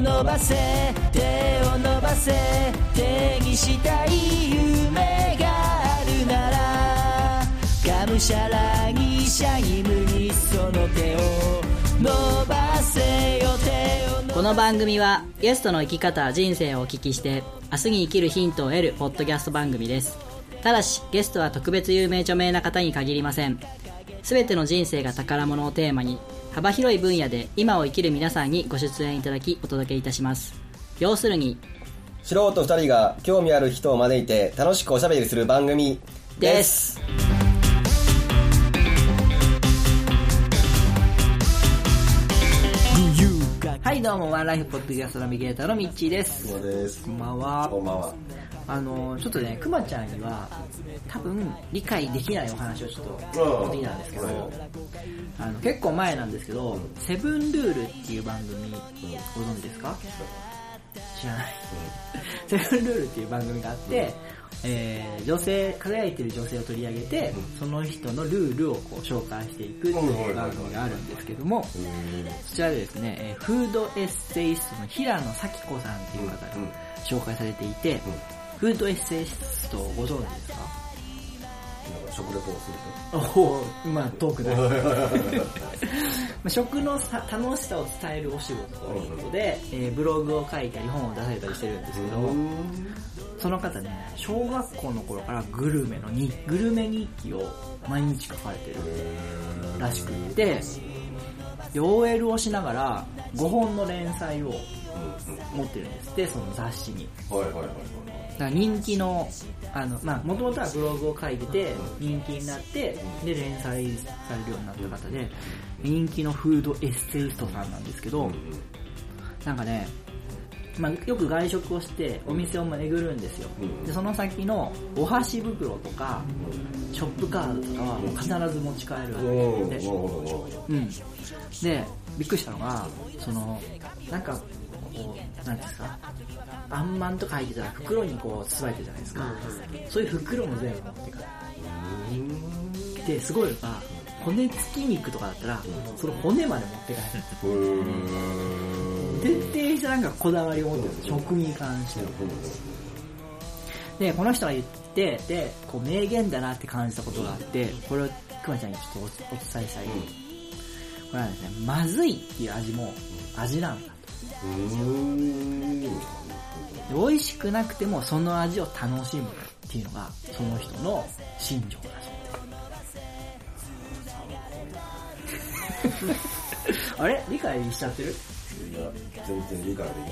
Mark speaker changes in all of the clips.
Speaker 1: 伸ばせ手を伸ばせ手にしたい夢があるならがむしゃらにシャイムにその手を伸ばせよ手を。この番組はゲストの生き方人生をお聞きして明日に生きるヒントを得るポッドキャスト番組です。ただしゲストは特別有名著名な方に限りません。全ての人生が宝物をテーマに幅広い分野で今を生きる皆さんにご出演いただきお届けいたします。要するに
Speaker 2: 素人二人が興味ある人を招いて楽しくおしゃべりする番組
Speaker 1: です。はいどうもワンライフポッドキャストナビゲーターのミッチーです。
Speaker 2: そうです。
Speaker 1: こんばんは。
Speaker 2: こんばんは
Speaker 1: あのちょっとねくまちゃんには多分理解できないお話をちょっと持ってきたんですけど、
Speaker 2: うん
Speaker 1: あの結構前なんですけど「セブンルール」っていう番組ご存知ですか？知らない、セブンルールっていう番組があって、えー女性輝いてる女性を取り上げて、その人のルールをこう紹介していくっていう番組があるんですけども、そちらでですね、えーフードエッセイストの平野咲子さんっていう方が紹介されていて、フードエッセイストをご存知ですか？
Speaker 2: なんか食レポをする
Speaker 1: おおまあトークだ。まあ食のさ楽しさを伝えるお仕事ということで、えーブログを書いたり本を出されたりしてるんですけど、その方ね、小学校の頃からグルメのにグルメ日記を毎日書かれてるらしくって、で OL をしながら5本の連載を持ってるんです。って、その雑誌に。
Speaker 2: はいはいはいはい
Speaker 1: 人気の、あの、まあ、もともとはブログを書いてて、人気になって、で、連載されるようになった方で、人気のフードエッセイストさんなんですけど、なんかね、まあ、よく外食をしてお店を巡るんですよ。で、その先のお箸袋とか、ショップカードとかは必ず持ち帰るでうん。で、びっくりしたのが、その、なんか、こう、なんていうんですか、あんまんとか入ってたら袋にこう包まれてるじゃないですか。そういう袋も全部持って帰る。で、すごいのが、骨付き肉とかだったら、その骨まで持って帰る。徹底したなんかこだわりを持ってるんですよ食に関しては。で、この人が言って、で、こう名言だなって感じたことがあって、これをくまちゃんにちょっとおお伝えしたい。これはですね、まずいっていう味も味なんだ
Speaker 2: うーん
Speaker 1: と。で美味しくなくてもその味を楽しむっていうのが、その人の心情らしい。あれ？理解しちゃってる？
Speaker 2: いや全然理解できな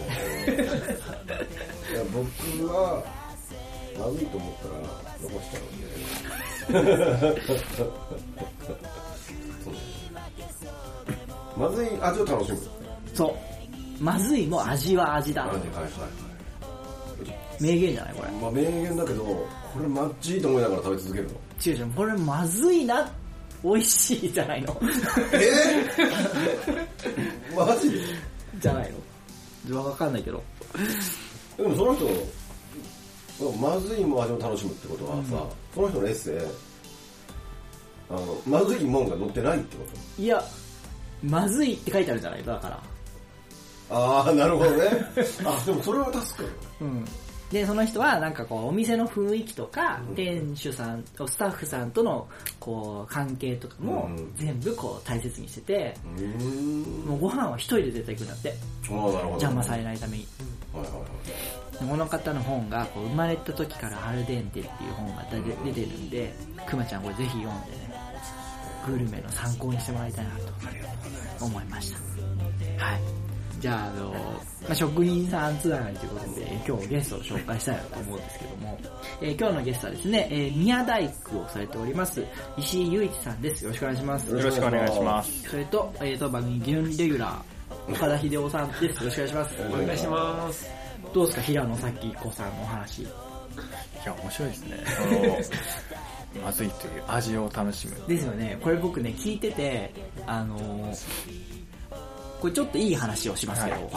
Speaker 2: いいや僕はまずいと思ったら残しちゃうんでまずい味を楽しむ
Speaker 1: そう。まずいも味は味だ
Speaker 2: はいはい
Speaker 1: と。
Speaker 2: はい
Speaker 1: 名言じゃないこれ。
Speaker 2: まあ名言だけどこれマッチいと思いながら食べ続けるの？
Speaker 1: 違う違う、これまずいな、美味しいじゃないの。
Speaker 2: え？ー、マジ？で
Speaker 1: じゃないの。わかんないけど。
Speaker 2: でもその人まずいも味も楽しむってことはさ、その人のエッセイあのまずいもんが載ってないってこと？
Speaker 1: いや、まずいって書いてあるじゃないだから。
Speaker 2: ああなるほどねあでもそれは助かる
Speaker 1: うん。で、その人はなんかこう、お店の雰囲気とか、店主さんとスタッフさんとのこう、関係とかも
Speaker 2: うん
Speaker 1: 全部こう大切にしてて、
Speaker 2: うーん
Speaker 1: もうご飯は一人で絶対行くんだって。
Speaker 2: ああなるほど
Speaker 1: 邪魔されないために。
Speaker 2: はいはいはい
Speaker 1: でこの方の本がこう生まれた時からアルデンテっていう本が出て出てるんで、くまちゃんこれぜひ読んでね、グルメの参考にしてもらいたいなと思いました。はい。じゃあ、あの、まあ、職人さんつながりということで、今日ゲストを紹介したいなと思うんですけども、えー今日のゲストはですね、えー宮大工をされております、石井雄一さんです。よろしくお願いします。
Speaker 3: よろしくお願いします。
Speaker 1: それと、えー、と、番組準レギュラー、岡田秀夫さんです。よろしくお願いします。
Speaker 2: お願いし
Speaker 3: ます。
Speaker 1: どうですか、平野咲子さんのお話。
Speaker 3: いや、面白いですね。あの、まずいという味を楽しむ。
Speaker 1: ですよね。これ僕ね、聞いてて、あのーこれちょっといい話をしますけど、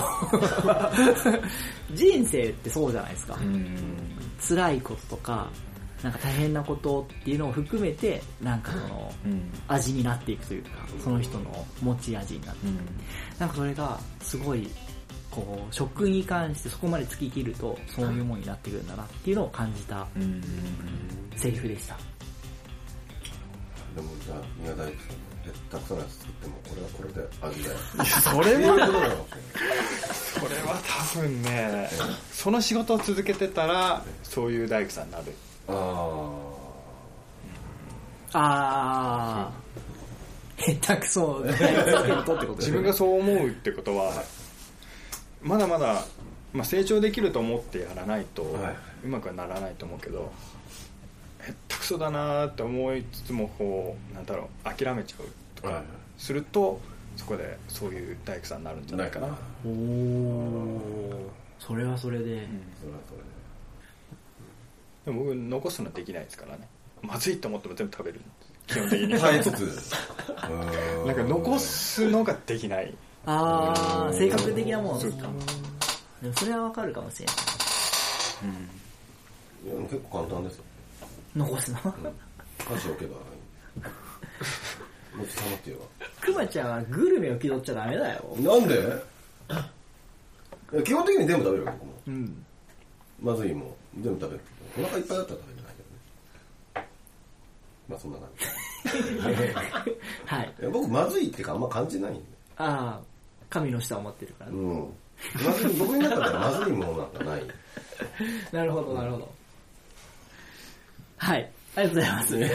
Speaker 1: 人生ってそうじゃないですか。
Speaker 3: うん。
Speaker 1: 辛いこととか、なんか大変なことっていうのを含めて、なんかその、
Speaker 3: うん。
Speaker 1: 味になっていくというか、その人の持ち味になっていく。
Speaker 3: うん。
Speaker 1: なんかそれが、すごい、こう食に関してそこまで突き切るとそういうもんになってくるんだなっていうのを感じた
Speaker 3: うん。
Speaker 1: セリフでした
Speaker 2: でもじゃあ宮大工さんたくそなやつ作ってもこれはこれで味だよ
Speaker 3: それは、
Speaker 2: そ
Speaker 3: れは多分ね、その仕事を続けてたら、そういう大工さんになる。
Speaker 2: あ
Speaker 1: あー下手くそ
Speaker 3: 自分がそう思うってことは、まだまだ、まあ、成長できると思ってやらないと、
Speaker 2: はい。う
Speaker 3: まくはならないと思うけど、へったくそだなーって思いつつも、こう、なんだろう、諦めちゃうとか
Speaker 2: はい
Speaker 3: すると、そこでそういう大工さんになるんじゃないかな。
Speaker 1: おおそれはそれで、
Speaker 2: それはそれで。
Speaker 3: でも僕、残すのはできないですからね。まずいと思っても全部食べるんです基本的に。
Speaker 2: 耐えつつ
Speaker 3: なんか残すのができない。
Speaker 1: ああ性格的なものですか。でもそれはわかるかもしれない。
Speaker 2: いや結構簡単ですよ
Speaker 1: 残すの？
Speaker 2: 歌詞置けばもちさまって言え
Speaker 1: くまちゃんはグルメを気取っちゃダメだよ。
Speaker 2: ばなんで？基本的に全部食べるよ僕も。
Speaker 1: うん。
Speaker 2: まずいも全部食べるお腹いっぱいだったら食べれないけどね。まあそんな感
Speaker 1: はい。
Speaker 2: じいや僕まずいってかあんま感じないんで。
Speaker 1: ああ神の舌を持ってるから、
Speaker 2: うん。まずい僕になったらまずいものなんかない。
Speaker 1: なるほどなるほどはいありがとうございます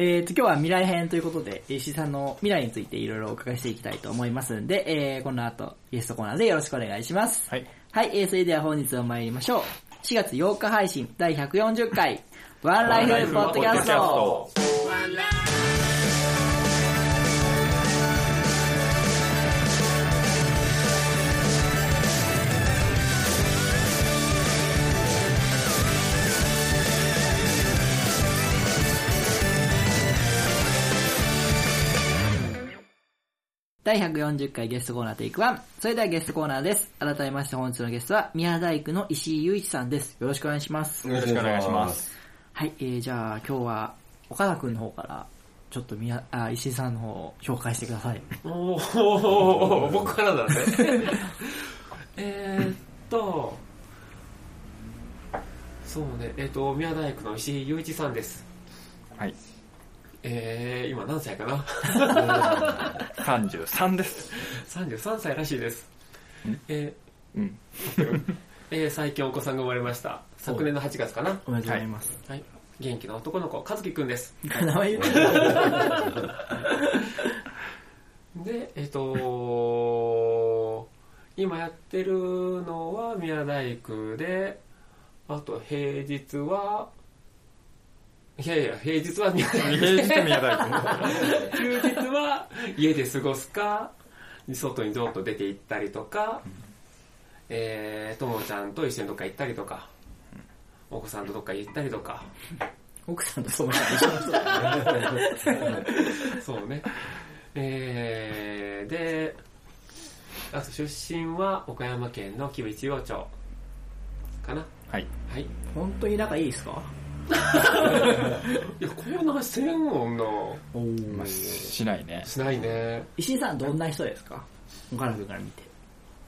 Speaker 1: えっと、今日は未来編ということで、石井さんの未来についていろいろお伺いしていきたいと思いますんで、えー、この後、ゲストコーナーでよろしくお願いします。
Speaker 3: はい。
Speaker 1: はい、えー、それでは本日も参りましょう。4月8日配信第140回、ワンライフポッドキャスト。第140回ゲストコーナーテイク1。それではゲストコーナーです。改めまして本日のゲストは、宮大工の石井雄一さんです。よろしくお願いします。
Speaker 2: よ
Speaker 3: ろしくお願いします
Speaker 1: はい、えー、じゃあ今日は、岡田くんの方から、ちょっと宮、あ、石井さんの方を紹介してください。
Speaker 4: おー、僕からだね。えーっと、そうね、えーっと、宮大工の石井雄一さんです。
Speaker 3: はい。
Speaker 4: えー、今何歳かな
Speaker 3: ？33です。
Speaker 4: ?33 歳らしいです。え
Speaker 3: うん。
Speaker 4: ー えー最近お子さんが生まれました。昨年の8月かな？
Speaker 1: おめでとうございます。
Speaker 4: はい。元気な男の子、和樹くんです。
Speaker 1: 名前言って
Speaker 4: で、えっ、と今やってるのは宮大工で、あと平日は、いやいや、平日は宮大工
Speaker 3: 平日宮大工。
Speaker 4: 休日は家で過ごすか、外にちょっと出て行ったりとか、えー、ともちゃんと一緒にどっか行ったりとか、お子さんとどっか行ったりとか、
Speaker 1: 奥さんとそう一緒の人だね。
Speaker 4: そうね。えー、で、あと出身は岡山県の吉備中央町かな。
Speaker 3: はい。
Speaker 4: はい。い
Speaker 1: 本当に仲いいですか？
Speaker 4: や、こんな話せんもんな。
Speaker 1: お
Speaker 3: まあ、しないね。
Speaker 4: しないね。
Speaker 1: 石井さんどんな人ですか？岡田くんから見て。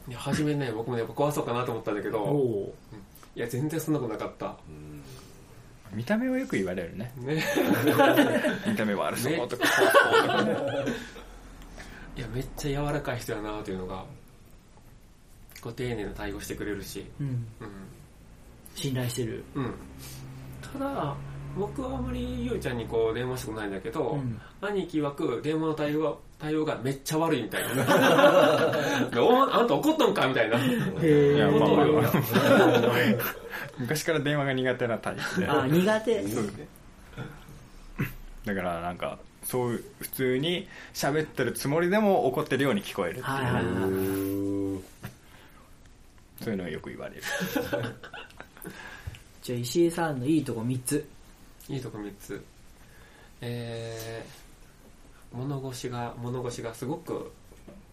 Speaker 4: いや、初めね、僕もやっぱ怖そうかなと思ったんだけど、
Speaker 1: お
Speaker 4: いや、全然そんなことなかった。
Speaker 3: 見た目はよく言われるね。
Speaker 4: ね。
Speaker 3: 見た目悪そうとか。
Speaker 4: いや、めっちゃ柔らかい人やなというのが、ご丁寧な対応してくれるし、
Speaker 1: うん。
Speaker 4: うん。
Speaker 1: 信頼してる。
Speaker 4: うん。ただ、僕はあまりゆうちゃんにこう電話したことないんだけど、
Speaker 1: うん
Speaker 4: 兄貴曰く電話の対応が対応がめっちゃ悪いみたいな。おあんた怒っとんかみたいな。
Speaker 3: い
Speaker 1: へ
Speaker 3: や、まあ
Speaker 4: そうよ
Speaker 3: まあ。昔から電話が苦手なタイプで。
Speaker 1: あ、苦手。
Speaker 3: だからなんか、そう普通に喋ってるつもりでも怒ってるように聞こえるっていう。
Speaker 1: はいはいはい。
Speaker 3: そういうのをよく言われる。
Speaker 1: じゃあ石井さんのいいとこ3つ。
Speaker 4: いいとこ3つ。えー、物腰が、物腰がすごく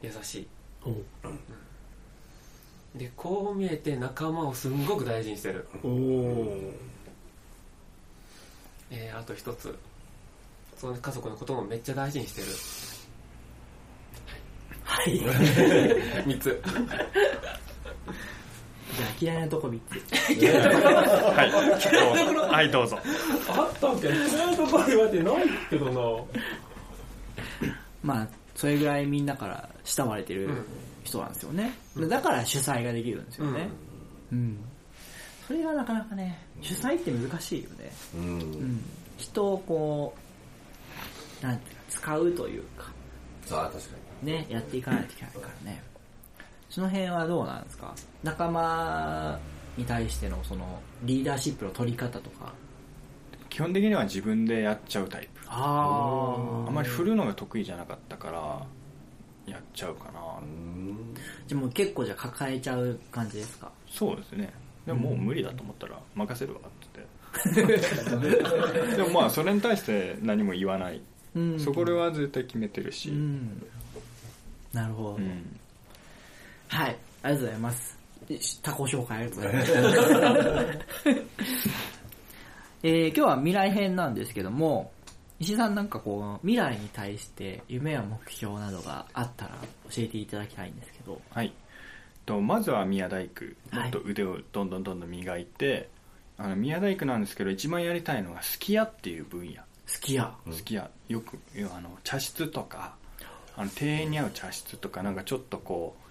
Speaker 4: 優しい。で、こう見えて仲間をすんごく大事にしてる。
Speaker 1: おお
Speaker 4: えー、あと一つ。その家族のこともめっちゃ大事にしてる。
Speaker 1: はい。はい。じゃ
Speaker 4: 3つ
Speaker 1: あ嫌いなとこ3つ。
Speaker 3: はいどうぞはいどうぞ
Speaker 4: あったっけ嫌いなところ言われてないけどな
Speaker 1: まあ、それぐらいみんなから慕われてる人なんですよね。だから主催ができるんですよね。うん。それがなかなかね、主催って難しいよね。
Speaker 2: うん
Speaker 1: うん。人をこう、なんていうか、使うというか、
Speaker 2: さあ確か
Speaker 1: ね、やっていかないといけないからね。その辺はどうなんですか？仲間に対してのそのリーダーシップの取り方とか。
Speaker 3: 基本的には自分でやっちゃうタイプ。
Speaker 1: あ
Speaker 3: あまり振るのが得意じゃなかったからやっちゃうかな。
Speaker 1: じゃあもう結構じゃあ抱えちゃう感じですか？
Speaker 3: そうですね。でももう無理だと思ったら任せるわって言って。でもまあそれに対して何も言わない、
Speaker 1: うん。
Speaker 3: そこでは絶対決めてるし、
Speaker 1: うん。なるほど。
Speaker 3: うん。
Speaker 1: はい、ありがとうございます。タコ紹介ありがとうございます。えー今日は未来編なんですけども、石井さんなんかこう、未来に対して夢や目標などがあったら教えていただきたいんですけど。
Speaker 3: はいとまずは宮大工も
Speaker 1: はい
Speaker 3: っと腕をどんどんどんどん磨いて、あの宮大工なんですけど一番やりたいのがすき家っていう分野
Speaker 1: 好きや。
Speaker 3: すき家よくあの茶室とかあの庭園に合う茶室とかなんかちょっとこう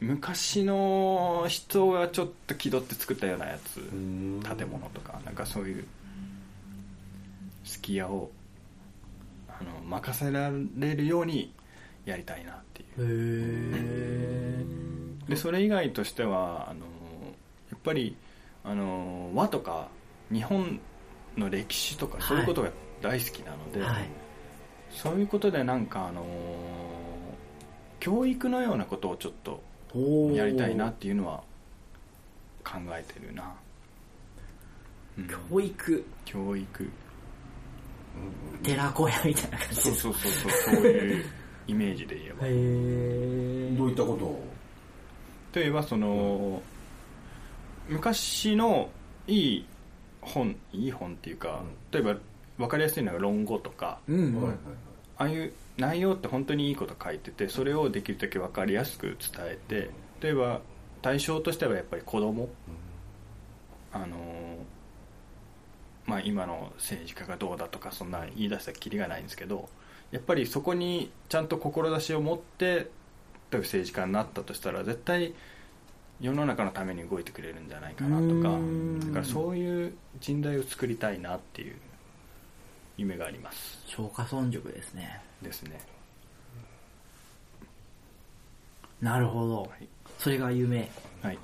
Speaker 3: 昔の人がちょっと気取って作ったようなやつ。
Speaker 2: ん。
Speaker 3: 建物とかなんかそういうすき家をあの任せられるようにやりたいなっていう。
Speaker 1: へ
Speaker 3: でそれ以外としてはあのやっぱりあの和とか日本の歴史とかそういうことが大好きなので、
Speaker 1: はい。
Speaker 3: そういうことでなんかあの教育のようなことをちょっとやりたいなっていうのは考えてるな、うん。
Speaker 1: 教育、
Speaker 3: 教育。
Speaker 1: 寺子屋みたいな感じ。
Speaker 3: そう。そうそうそうそういうイメージで言えば。
Speaker 1: へー。
Speaker 2: どういったことを？
Speaker 3: 例えばその、昔のいい本いい本っていうか、例えば分かりやすいのが論語とか
Speaker 1: うん。
Speaker 3: ああいう内容って本当にいいこと書いててそれをできるだけ分かりやすく伝えて例えば対象としてはやっぱり子供。あのーまあ今の政治家がどうだとかそんな言い出したらきりがないんですけどやっぱりそこにちゃんと志を持って例えば政治家になったとしたら絶対世の中のために動いてくれるんじゃないかなとか
Speaker 1: うん。
Speaker 3: だからそういう人材を作りたいなっていう夢があります。
Speaker 1: 消化村塾ですね。
Speaker 3: ですね。
Speaker 1: なるほど。
Speaker 3: はい。
Speaker 1: それが夢。
Speaker 3: はい。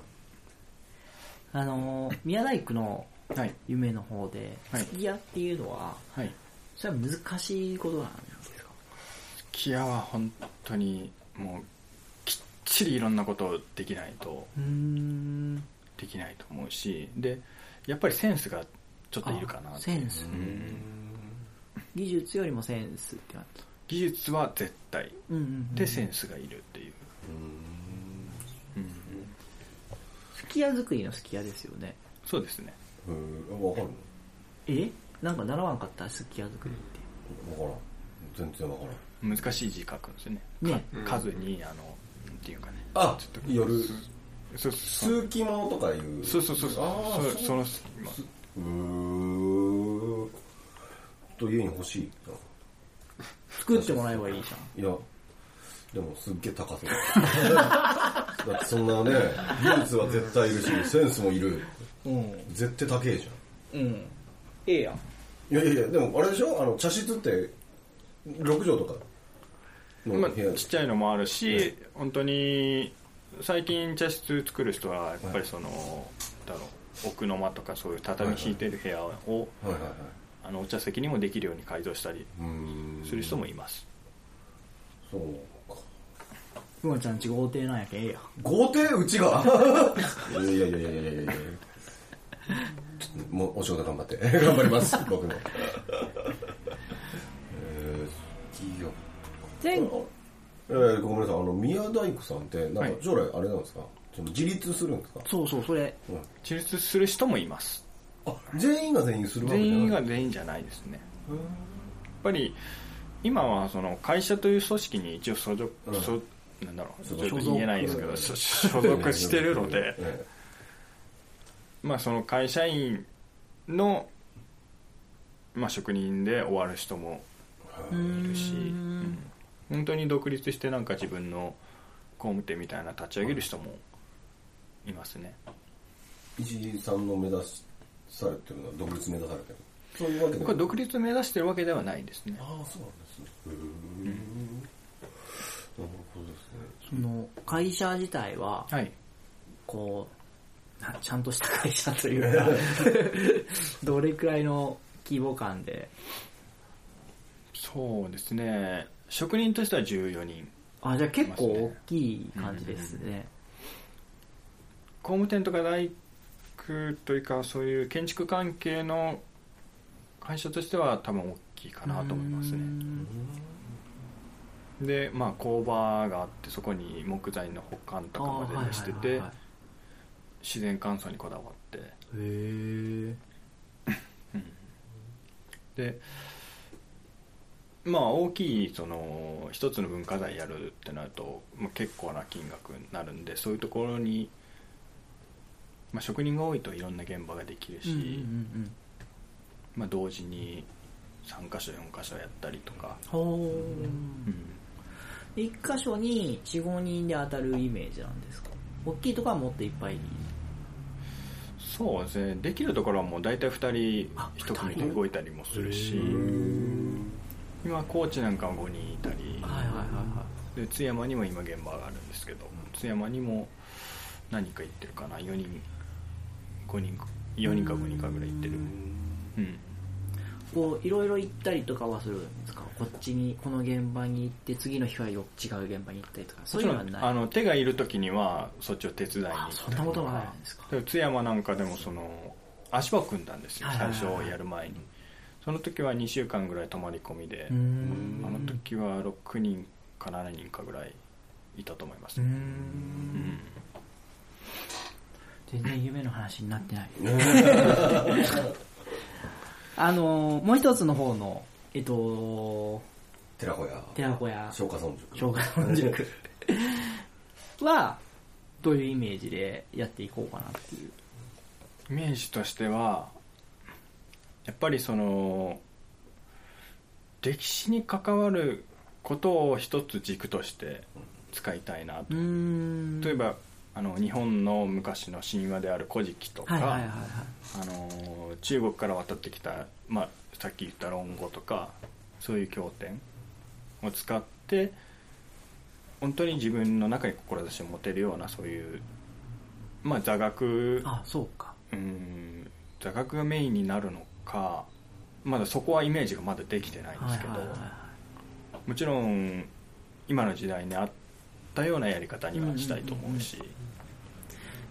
Speaker 1: あのー、宮大工の
Speaker 3: はい。
Speaker 1: 夢の方で、
Speaker 3: はい。
Speaker 1: すき家っていうのは、
Speaker 3: はい。
Speaker 1: それは難しいことなんですか？
Speaker 3: キアは本当にもうきっちりいろんなことをできないと
Speaker 1: うーん。
Speaker 3: できないと思うしでやっぱりセンスがちょっといるかな
Speaker 1: あセンス。
Speaker 3: うん
Speaker 1: 技術よりもセンスって感
Speaker 3: 技術は絶対。
Speaker 1: じ。うんうんうん。
Speaker 3: でセンスがいるっていう、うん。
Speaker 1: すき家作りのすき家ですよね。
Speaker 3: そうですね。
Speaker 2: うん分かる
Speaker 1: え？なんか習わんかった？すき家作りって。
Speaker 2: 分からん。全然分からん。
Speaker 3: 難しい字書くんですよね。
Speaker 1: ね。
Speaker 3: か数にあのなんていうかね。
Speaker 2: あ
Speaker 3: ちょっと
Speaker 2: 夜。
Speaker 3: そうそう
Speaker 2: 数奇物とかいう。
Speaker 3: そうそうそうそう。
Speaker 2: ああ
Speaker 3: そその今。
Speaker 2: うーんと家に欲しいな
Speaker 1: 作ってもらえばいいじ
Speaker 2: いやでもすっげえ高そう。だってそんなね技術は絶対いるしセンスもいる。
Speaker 1: ゃん。うん。
Speaker 2: 絶対高えじ
Speaker 1: うん。ええやん。
Speaker 2: ゃんいやいやいやでもあれでしょ？あの茶室って6畳とかの
Speaker 3: まあ
Speaker 2: 部屋、
Speaker 3: ちっちゃいのもあるし、本当に最近茶室作る人はやっぱりその、だろう奥の間とかそういう畳敷いてる部屋を、
Speaker 2: はいはいはい
Speaker 3: あのお茶席にもできるように改造したりする人もいます、
Speaker 2: そうか
Speaker 1: ふまちゃんち豪邸なんやけんええやん。
Speaker 2: 豪邸？うちが？いやいやいやいやいやいやいやちょっともうお仕事頑張って頑張ります僕もえー、いや
Speaker 1: 前
Speaker 2: えー、ごめんなさいあの宮大工さんってなんか
Speaker 3: はい
Speaker 2: 将来あれなんですか、その自立するんですか、
Speaker 1: そうそう、それ。
Speaker 2: うん
Speaker 3: 自立する人もいます
Speaker 2: あ全員が全員するわけ
Speaker 3: 全員
Speaker 2: じゃない。
Speaker 3: が全員じゃないですね。やっぱり今はその会社という組織に一応所属、
Speaker 2: うん。
Speaker 3: 所なんだろうちょっと言えないんですけど所所属してるので。
Speaker 2: え
Speaker 3: まあその会社員の、まあ、職人で終わる人もいるし、うん。本当に独立してなんか自分の工務店みたいな立ち上げる人もいますね。
Speaker 2: え石井さんの目指されてるのは独立目指されてるそういうわけで
Speaker 3: 僕は独立目指してるわけではないですね。
Speaker 2: ああそうなんですね。へえなるほどですね。
Speaker 1: その会社自体は
Speaker 3: はい。
Speaker 1: こうなちゃんとした会社というか どれくらいの規模感で？
Speaker 3: そうですね。職人としては14人。
Speaker 1: あじゃあ結構大きい感じですね。
Speaker 3: 工務店とか大工というかそういう建築関係の会社としては多分大きいかなと思いますね。でまあ工場があってそこに木材の保管とかまでしてて自然乾燥にこだわって。
Speaker 1: へえ
Speaker 3: でまあ大きいその一つの文化財やるってなると、まあ、結構な金額になるんでそういうところに、まあ、職人が多いといろんな現場ができるし、
Speaker 1: うんうんうん
Speaker 3: まあ、同時に3箇所4箇所やったりとか、
Speaker 1: ほ
Speaker 3: うん。
Speaker 1: う一箇所に45人で当たるイメージなんですか？大きいとこはもっといっぱい。
Speaker 3: そうですね。できるところはもう大体2人
Speaker 1: あ
Speaker 3: 1組で動いたりもするし。今コーチなんかは5人いたり。
Speaker 1: はいはいはいは
Speaker 3: で津山にも今現場があるんですけど津山にも何人か行ってるかな？4人5人か4人か5人かぐらい行ってる。うん。
Speaker 1: いこういろいろ行ったりとかはするんですか？こっちにこの現場に行って次の日はよ違う現場に行ったりとか。そういうのはない？
Speaker 3: あの手がいる時にはそっちを手伝いに行ったり
Speaker 1: あそんなことがあるんですか？
Speaker 3: で津山なんかでもその足場を組んだんですよ最初やる前に。その時は2週間ぐらい泊まり込みであの時は6人か7人かぐらいいたと思います。ねうん。ん
Speaker 1: 全然夢の話になってない。あのもう一つの方のえっと
Speaker 2: 寺子屋。
Speaker 1: 寺子屋。
Speaker 2: 松下村塾
Speaker 1: 小学校塾はどういうイメージでやっていこうかなっていう。
Speaker 3: イメージとしてはやっぱりその歴史に関わることを一つ軸として使いたいなと。
Speaker 1: うーん。
Speaker 3: 例えばあの日本の昔の神話である「古事記」とか、中国から渡ってきた、まあ、さっき言った論語とかそういう経典を使って本当に自分の中に志を持てるようなそういう、まあ、座学
Speaker 1: あそうか。
Speaker 3: うん座学がメインになるのかまだそこはイメージがまだできてないんですけど、もちろん今の時代に合ったようなやり方にはしたいと思うし、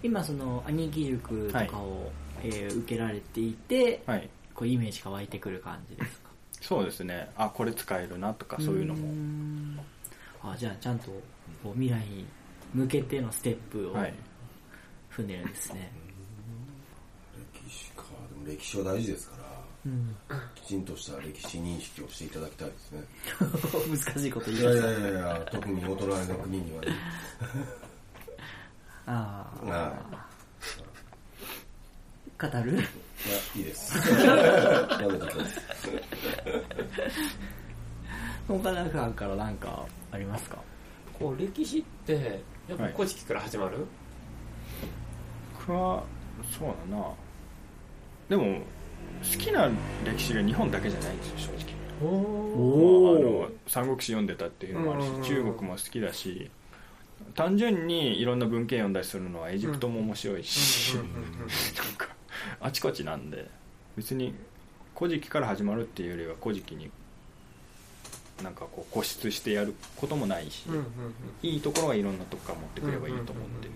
Speaker 1: 今その兄貴塾とかを、えー受けられていて、
Speaker 3: はい、
Speaker 1: こうイメージが湧いてくる感じですか？
Speaker 3: そうですね。あこれ使えるなとかそういうのも、
Speaker 1: んあじゃあちゃんとこう未来に向けてのステップを
Speaker 3: はい、
Speaker 1: 踏んでるんですね、
Speaker 2: 歴史か。でも歴史は大事ですから
Speaker 1: うん、
Speaker 2: きちんとした歴史認識をしていただきたいですね。
Speaker 1: 難しいこと言
Speaker 2: いやい
Speaker 1: います
Speaker 2: やいやいや特にお隣の国にはね。
Speaker 1: ああ
Speaker 2: は
Speaker 1: 語る？
Speaker 2: いやいいです。やめときます
Speaker 1: 岡田さんから何かありますか？
Speaker 4: こう歴史ってやっぱ
Speaker 3: はい
Speaker 4: 古事記から始まる、
Speaker 3: 僕はそうだな。でも好きな歴史が日本だけじゃないんですよ正直。
Speaker 1: お
Speaker 3: あの三国志読んでたっていうのもあるし
Speaker 4: うん
Speaker 3: 中国も好きだし単純にいろんな文献読んだりするのはエジプトも面白いし、なんかあちこちなんで別に「古事記」から始まるっていうよりは「古事記」になんかこう固執してやることもないし、
Speaker 4: うんうんうん。
Speaker 3: いいところはいろんなとこから持ってくればいいと思ってる、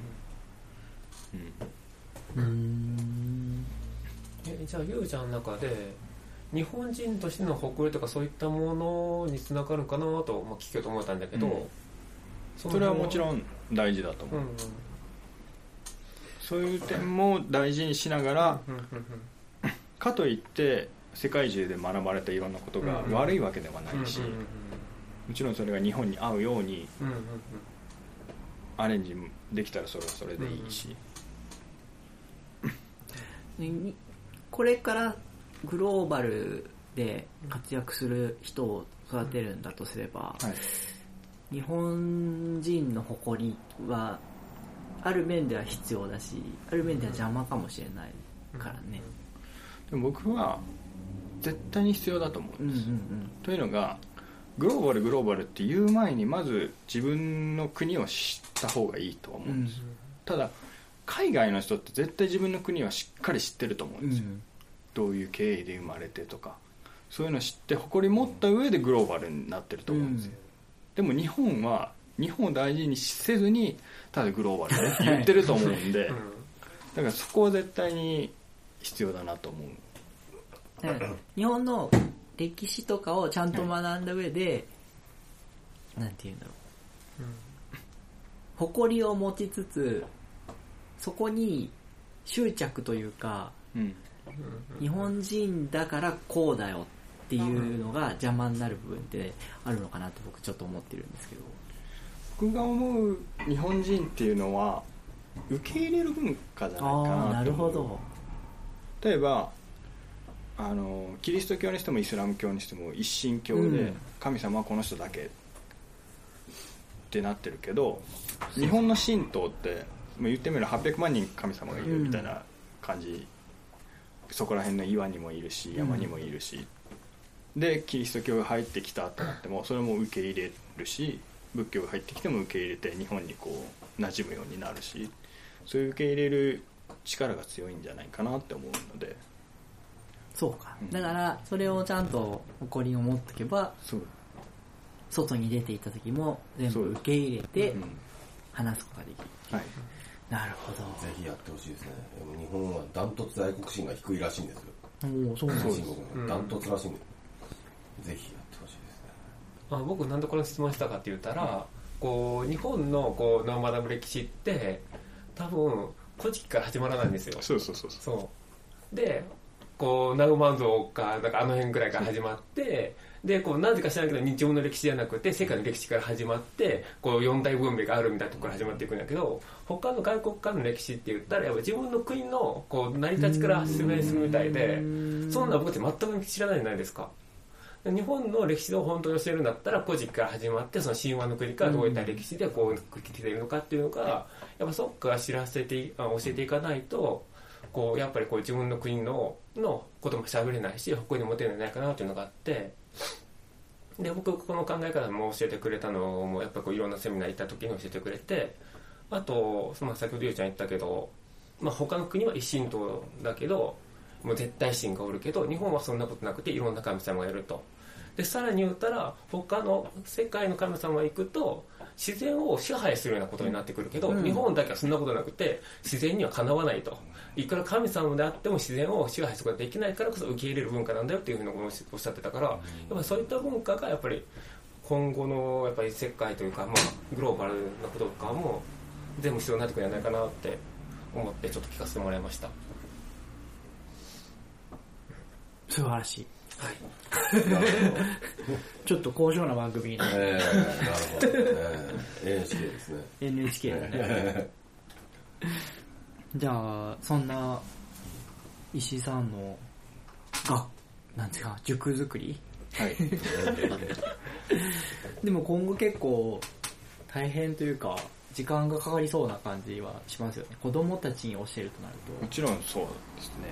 Speaker 3: うん。
Speaker 1: うん
Speaker 4: えじゃあゆうちゃんの中で日本人としての誇りとかそういったものにつながるかなと、まあ、聞けようと思ったんだけど、
Speaker 3: うん。
Speaker 4: そ
Speaker 3: それはもち
Speaker 4: ん、
Speaker 3: ろん大事だと思う、
Speaker 4: うんうん
Speaker 3: そういう点も大事にしながらかといって世界中で学ばれたいろんなことが
Speaker 4: うん
Speaker 3: 悪いわけではな
Speaker 4: うん
Speaker 3: いし、もちろんそれが日本に合うようにアレンジできたらそれはそれでいいし、
Speaker 1: に これからグローバルで活躍する人を育てるんだとすれば、
Speaker 3: はい。
Speaker 1: 日本人の誇りはある面では必要だしある面では邪魔かもしれないからね。
Speaker 3: でも僕は絶対に必要だと思う
Speaker 1: うんん
Speaker 3: です、
Speaker 1: うん
Speaker 3: というのがグローバルグローバルって言う前にまず自分の国を知った方がいいとは思うんです、ただ海外の人って絶対自分の国はしっかり知ってると思うんですよ、どういう経緯で生まれてとか。そういうのを知って誇り持った上でグローバルになってると思うんですよ、でも日本は日本を大事にせずにただグローバルで言ってると思うんで、だからそこは絶対に必要だなと思う。
Speaker 1: だから日本の歴史とかをちゃんと学んだ上で、なんて言うんだろう。誇りを持ちつつそこに執着というか
Speaker 3: うん。
Speaker 1: 日本人だからこうだよっていうのが邪魔になる部分ってあるのかなって僕ちょっと思ってるんですけど。
Speaker 3: 僕が思う日本人っていうのは受け入れる文化じゃないかなと
Speaker 1: なるほど。
Speaker 3: 例えばあのキリスト教にしてもイスラム教にしても一神教で
Speaker 1: うん。
Speaker 3: 神様はこの人だけってなってるけど日本の神道って言ってみれば800万人神様がいるみたいな感じ、そこら辺の岩にもいるし山にもいるし、でキリスト教が入ってきたってなってもそれも受け入れるし仏教が入ってきても受け入れて日本にこう馴染むようになるしそういう受け入れる力が強いんじゃないかなって思うので。
Speaker 1: そうか。
Speaker 3: うん。
Speaker 1: だからそれをちゃんと誇りを持っておけば外に出ていった時も全部受け入れて
Speaker 3: うん
Speaker 1: 話すことができる
Speaker 3: はい、
Speaker 1: なるほ
Speaker 2: ぜひやってほしいですね。でも日本はダントツ愛国心が低いらしいんですよ。
Speaker 1: どおおそう
Speaker 2: ダントツらしいんで、ぜひやってほしいですね。
Speaker 4: あ僕なんでこの質問したかって言ったら、こう日本のこう生学ぶ歴史って多分古事記から始まらないんですよ。
Speaker 3: そうそうそうそう。
Speaker 4: そう。でこうナウマンゾウかなんかあの辺ぐらいから始まってでこうなぜか知らないけど日本の歴史じゃなくて世界の歴史から始まってこう四大文明があるみたいなところから始まっていくんだけど他の外国からの歴史って言ったらやっぱ自分の国のこう成り立ちから説明するみたいでそんな僕って全く知らないじゃないですか。日本の歴史を本当に教えるんだったら古事記から始まってその神話の国からどういった歴史でこう来ているのかっていうのがやっぱそっから知らせて教えていかないとこうやっぱりこう自分の国ののことも喋れないし誇りに持てるんじゃないかなっていうのがあってで僕この考え方も教えてくれたのもやっぱこういろんなセミナー行った時に教えてくれてあと、まあ、先ほどゆうちゃん言ったけど、まあ、他の国は一神道だけどもう絶対神がおるけど日本はそんなことなくていろんな神様がいると。でさらに言ったら他の世界の神様が行くと自然を支配するようなことになってくるけど、
Speaker 1: うん。
Speaker 4: 日本だけはそんなことなくて自然にはかなわないと。いくら神様であっても自然を支配することができないからこそ受け入れる文化なんだよっていうふうにおっしゃってたから、やっぱりそういった文化がやっぱり今後のやっぱり世界というか、まあ、グローバルなこととかも全部必要になってくるんじゃないかなって思ってちょっと聞かせてもらいました。
Speaker 1: 素晴らしいちょっと高尚な番組に。
Speaker 2: ほどえー、なるほど、えー、NHK ですね。
Speaker 1: NHK だね。じゃあそんな石井さんのがなんですか塾作り？
Speaker 3: はい。
Speaker 1: でも今後結構大変というか時間がかかりそうな感じはしますよね。子供たちに教えるとなる
Speaker 3: もちろんそうですね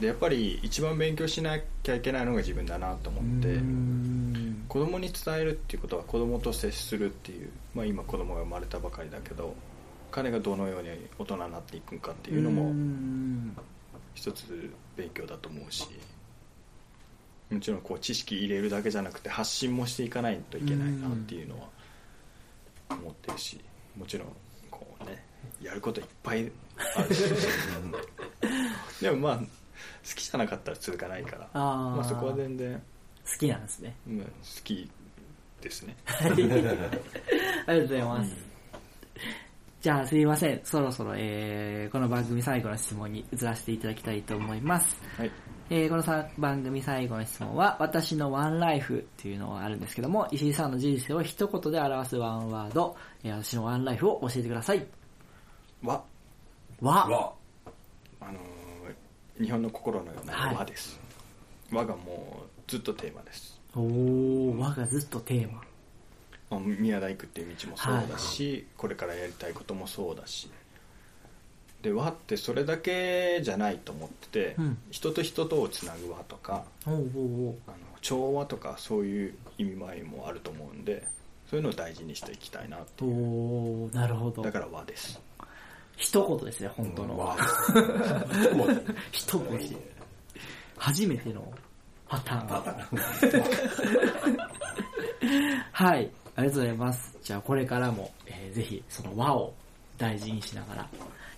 Speaker 3: でやっぱり一番勉強しなきゃいけないのが自分だなと思
Speaker 1: と
Speaker 3: って
Speaker 1: うん。
Speaker 3: 子供に伝えるっていうことは子供と接するっていう、まあ、今子供が生まれたばかりだけど彼がどのように大人になっていくかっていうの
Speaker 1: う
Speaker 3: も
Speaker 1: ん。
Speaker 3: 一つ勉強だと思うしもちろんこう知識入れるだけじゃなくて発信もしていかないといけないなっていうのは思ってるしもちろんこうねやることいっぱいあるし。でもまあ好きじゃなかったら続かないから。
Speaker 1: あー。
Speaker 3: まあ、そこは全然、
Speaker 1: 好きなんですね。
Speaker 3: うん、好きですね。
Speaker 1: ありがとうございます、じゃあすいません。そろそろ、えー、この番組最後の質問に移らせていただきたいと思います。
Speaker 3: はい。
Speaker 1: えーこのさ番組最後の質問は、私のワンライフっていうのがあるんですけども、石井さんの人生を一言で表すワンワード、えー私のワンライフを教えてください。
Speaker 3: 和
Speaker 1: わ、
Speaker 2: わ。
Speaker 3: あのー日本の心のよう
Speaker 1: はい。
Speaker 3: な和です、和がもうずっとテーマです。
Speaker 1: おー、和がずっとテーマ。
Speaker 3: まあ宮大工っていう道もそうだし、これからやりたいこともそうだし。で和ってそれだけじゃないと思ってて、
Speaker 1: うん。
Speaker 3: 人と人とをつなぐ和とかあの調和とかそういう意味合いもあると思うんでそういうのを大事にしていきたいなっていう。
Speaker 1: おーなるほど。
Speaker 3: だ。から和です
Speaker 1: 一言ですね、本当の。
Speaker 2: わ
Speaker 1: 一文字。初めてのパターン。
Speaker 2: パターン
Speaker 1: はい、ありがとうございます。じゃあこれからも、えーぜひその和を大事にしながら、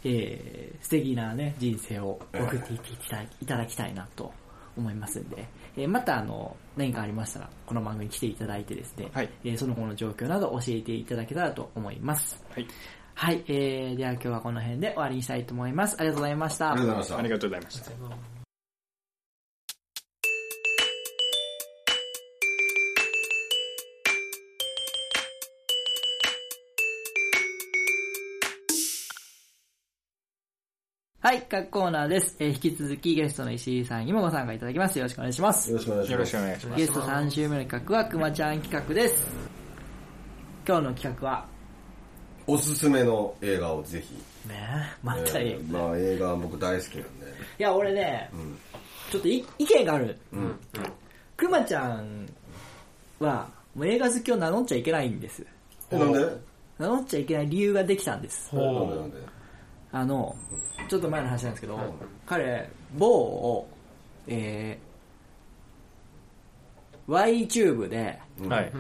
Speaker 1: えー素敵なね、人生を送っていっていただいただきたいなと思いますんで、えーまたあの、何かありましたら、この番組に来ていただいてですね、
Speaker 3: はい
Speaker 1: えーその後の状況など教えていただけたらと思います。
Speaker 3: はい
Speaker 1: はい、えー、では今日はこの辺で終わりにしたいと思います。ありがとうございました。
Speaker 2: ありがとうございました
Speaker 3: ありがとうございました
Speaker 1: はい、各コーナーです。えー引き続きゲストの石井さんにもご参加いただきます。よろしくお願いします。
Speaker 2: よろしくお願いします
Speaker 3: よろしくお願いします
Speaker 1: ゲスト3週目の企画はくまちゃん企画です。今日の企画は、
Speaker 2: おすすめの映画をぜひ。
Speaker 1: ね。え、またいい。い
Speaker 2: えーまあ映画は僕大好きなんで。
Speaker 1: や、俺ね、
Speaker 2: うん。
Speaker 1: ちょっとい意見がある。
Speaker 2: うん。
Speaker 1: くまちゃんは、もう映画好きを名乗っちゃいけないんです。
Speaker 2: えなんで？
Speaker 1: 名乗っちゃいけない理由ができたんです。
Speaker 2: なんでなんで？
Speaker 1: あの、ちょっと前の話なんですけど、
Speaker 2: はい。
Speaker 1: 彼、某を、えー、YTube で
Speaker 3: はい。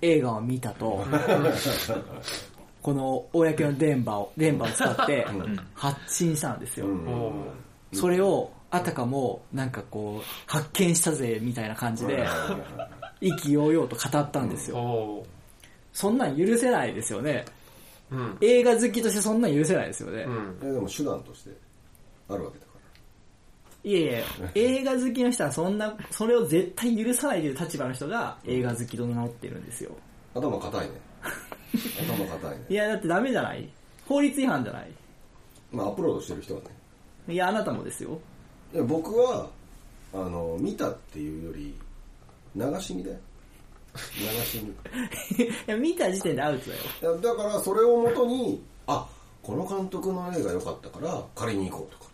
Speaker 1: 映画を見たと、この公の電波を、電波を使って発信したんですよ。それを、あたかも、なんかこう、発見したぜ、みたいな感じで、意気揚々と語ったんですよ。そんなん許せないですよね。
Speaker 4: うん
Speaker 1: 映画好きとしてそんなん許せないですよね。
Speaker 4: うん
Speaker 2: えでも手段としてあるわけだか
Speaker 1: いえいえ、映画好きの人はそんな、それを絶対許さないという立場の人が映画好きと名乗ってるんですよ。
Speaker 2: ら頭固いね頭固いね。
Speaker 1: いや、だってダメじゃない？法律違反じゃない？
Speaker 2: まあアップロードしてる人はね。
Speaker 1: いや、あなたもですよ。
Speaker 2: いや僕はあの見たっていうより流し見だよ。流し見。
Speaker 1: いや、見た時点でアウトだよ。
Speaker 2: いやだからそれをもとにあこの監督の映画良かったから借りに行こうとか。